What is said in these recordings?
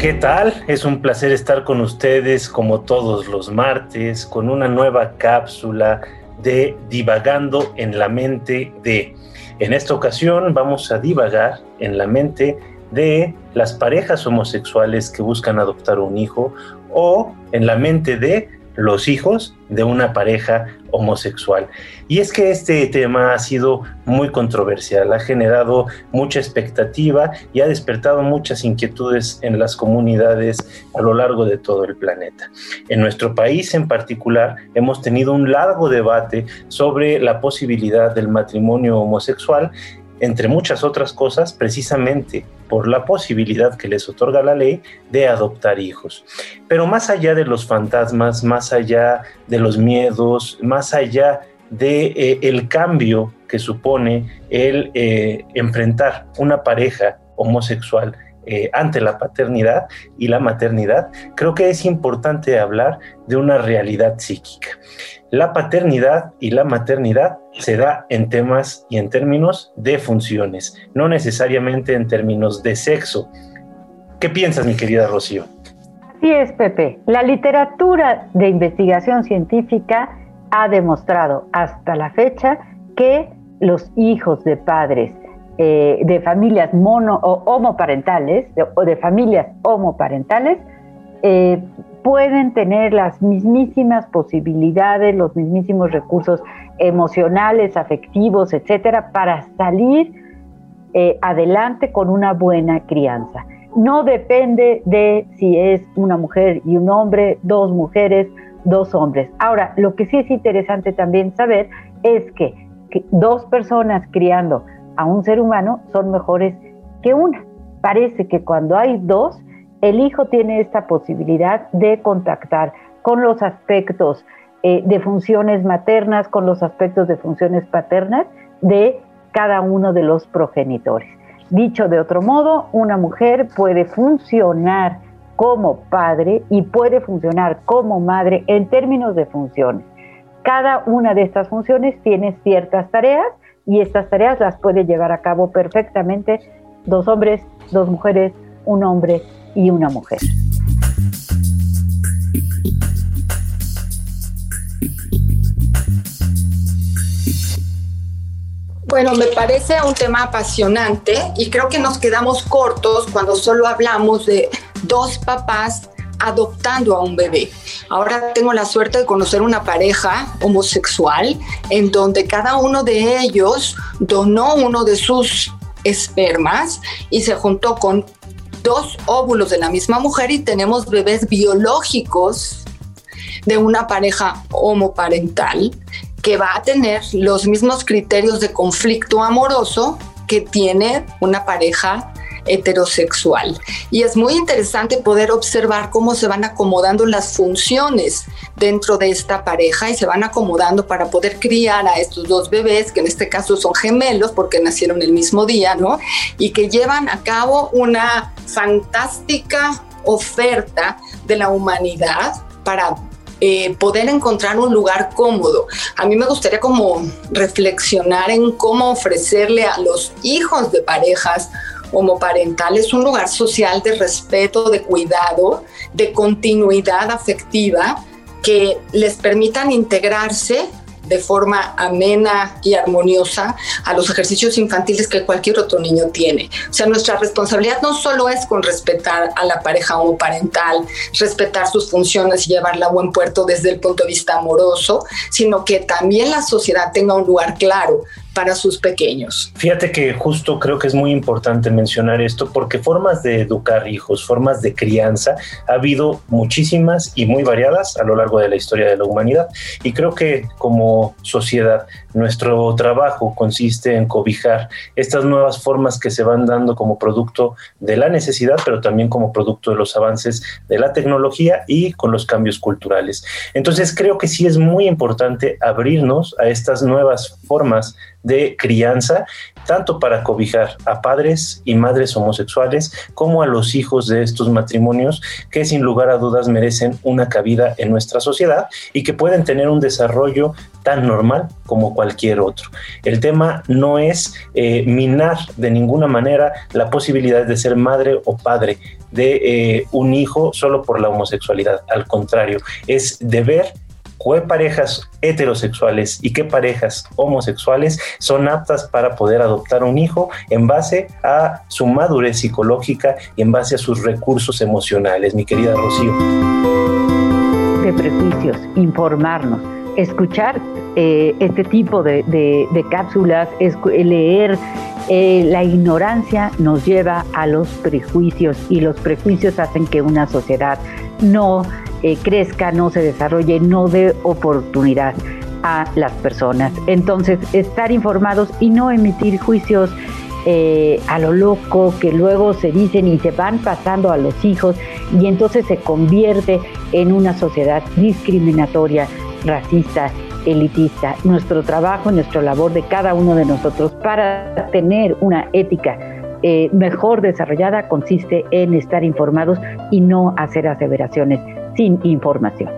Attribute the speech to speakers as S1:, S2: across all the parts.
S1: ¿Qué tal? Es un placer estar con ustedes como todos los martes con una nueva cápsula de Divagando en la mente de. En esta ocasión vamos a divagar en la mente de las parejas homosexuales que buscan adoptar un hijo o en la mente de los hijos de una pareja homosexual. Y es que este tema ha sido muy controversial, ha generado mucha expectativa y ha despertado muchas inquietudes en las comunidades a lo largo de todo el planeta. En nuestro país en particular hemos tenido un largo debate sobre la posibilidad del matrimonio homosexual entre muchas otras cosas, precisamente por la posibilidad que les otorga la ley de adoptar hijos. Pero más allá de los fantasmas, más allá de los miedos, más allá de eh, el cambio que supone el eh, enfrentar una pareja homosexual eh, ante la paternidad y la maternidad, creo que es importante hablar de una realidad psíquica. La paternidad y la maternidad se da en temas y en términos de funciones, no necesariamente en términos de sexo. ¿Qué piensas, mi querida Rocío?
S2: Así es, Pepe. La literatura de investigación científica ha demostrado hasta la fecha que los hijos de padres eh, de familias mono o homoparentales o de familias homoparentales eh, pueden tener las mismísimas posibilidades, los mismísimos recursos emocionales, afectivos, etcétera, para salir eh, adelante con una buena crianza. No depende de si es una mujer y un hombre, dos mujeres, dos hombres. Ahora, lo que sí es interesante también saber es que, que dos personas criando a un ser humano son mejores que una. Parece que cuando hay dos, el hijo tiene esta posibilidad de contactar con los aspectos eh, de funciones maternas, con los aspectos de funciones paternas de cada uno de los progenitores. Dicho de otro modo, una mujer puede funcionar como padre y puede funcionar como madre en términos de funciones. Cada una de estas funciones tiene ciertas tareas y estas tareas las puede llevar a cabo perfectamente dos hombres, dos mujeres, un hombre y una mujer.
S3: Bueno, me parece un tema apasionante y creo que nos quedamos cortos cuando solo hablamos de dos papás adoptando a un bebé. Ahora tengo la suerte de conocer una pareja homosexual en donde cada uno de ellos donó uno de sus espermas y se juntó con dos óvulos de la misma mujer y tenemos bebés biológicos de una pareja homoparental que va a tener los mismos criterios de conflicto amoroso que tiene una pareja heterosexual. Y es muy interesante poder observar cómo se van acomodando las funciones dentro de esta pareja y se van acomodando para poder criar a estos dos bebés, que en este caso son gemelos porque nacieron el mismo día, ¿no? Y que llevan a cabo una fantástica oferta de la humanidad para eh, poder encontrar un lugar cómodo. A mí me gustaría como reflexionar en cómo ofrecerle a los hijos de parejas homoparental es un lugar social de respeto, de cuidado, de continuidad afectiva que les permitan integrarse de forma amena y armoniosa a los ejercicios infantiles que cualquier otro niño tiene. O sea, nuestra responsabilidad no solo es con respetar a la pareja homoparental, respetar sus funciones y llevarla a buen puerto desde el punto de vista amoroso, sino que también la sociedad tenga un lugar claro para sus pequeños.
S1: Fíjate que justo creo que es muy importante mencionar esto porque formas de educar hijos, formas de crianza, ha habido muchísimas y muy variadas a lo largo de la historia de la humanidad. Y creo que como sociedad nuestro trabajo consiste en cobijar estas nuevas formas que se van dando como producto de la necesidad, pero también como producto de los avances de la tecnología y con los cambios culturales. Entonces creo que sí es muy importante abrirnos a estas nuevas formas de crianza, tanto para cobijar a padres y madres homosexuales como a los hijos de estos matrimonios que sin lugar a dudas merecen una cabida en nuestra sociedad y que pueden tener un desarrollo tan normal como cualquier otro. El tema no es eh, minar de ninguna manera la posibilidad de ser madre o padre de eh, un hijo solo por la homosexualidad. Al contrario, es deber qué parejas heterosexuales y qué parejas homosexuales son aptas para poder adoptar un hijo en base a su madurez psicológica y en base a sus recursos emocionales, mi querida Rocío.
S2: De prejuicios, informarnos, escuchar eh, este tipo de, cápsulas, leer. Eh, la ignorancia nos lleva a los prejuicios y los prejuicios hacen que una sociedad no eh, crezca, no se desarrolle, no dé oportunidad a las personas. Entonces, estar informados y no emitir juicios eh, a lo loco que luego se dicen y se van pasando a los hijos y entonces se convierte en una sociedad discriminatoria, racista, elitista. Nuestro trabajo, nuestra labor de cada uno de nosotros para tener una ética eh, mejor desarrollada consiste en estar informados y no hacer aseveraciones sin información.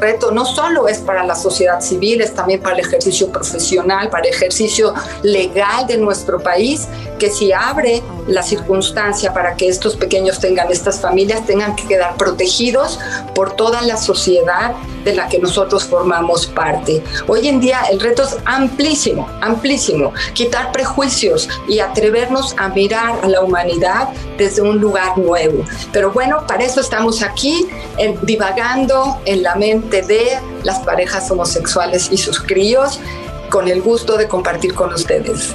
S3: Reto no solo es para la sociedad civil, es también para el ejercicio profesional, para el ejercicio legal de nuestro país, que si abre la circunstancia para que estos pequeños tengan, estas familias tengan que quedar protegidos por toda la sociedad de la que nosotros formamos parte. Hoy en día el reto es amplísimo, amplísimo, quitar prejuicios y atrevernos a mirar a la humanidad desde un lugar nuevo. Pero bueno, para eso estamos aquí, divagando en la mente de las parejas homosexuales y sus críos, con el gusto de compartir con ustedes.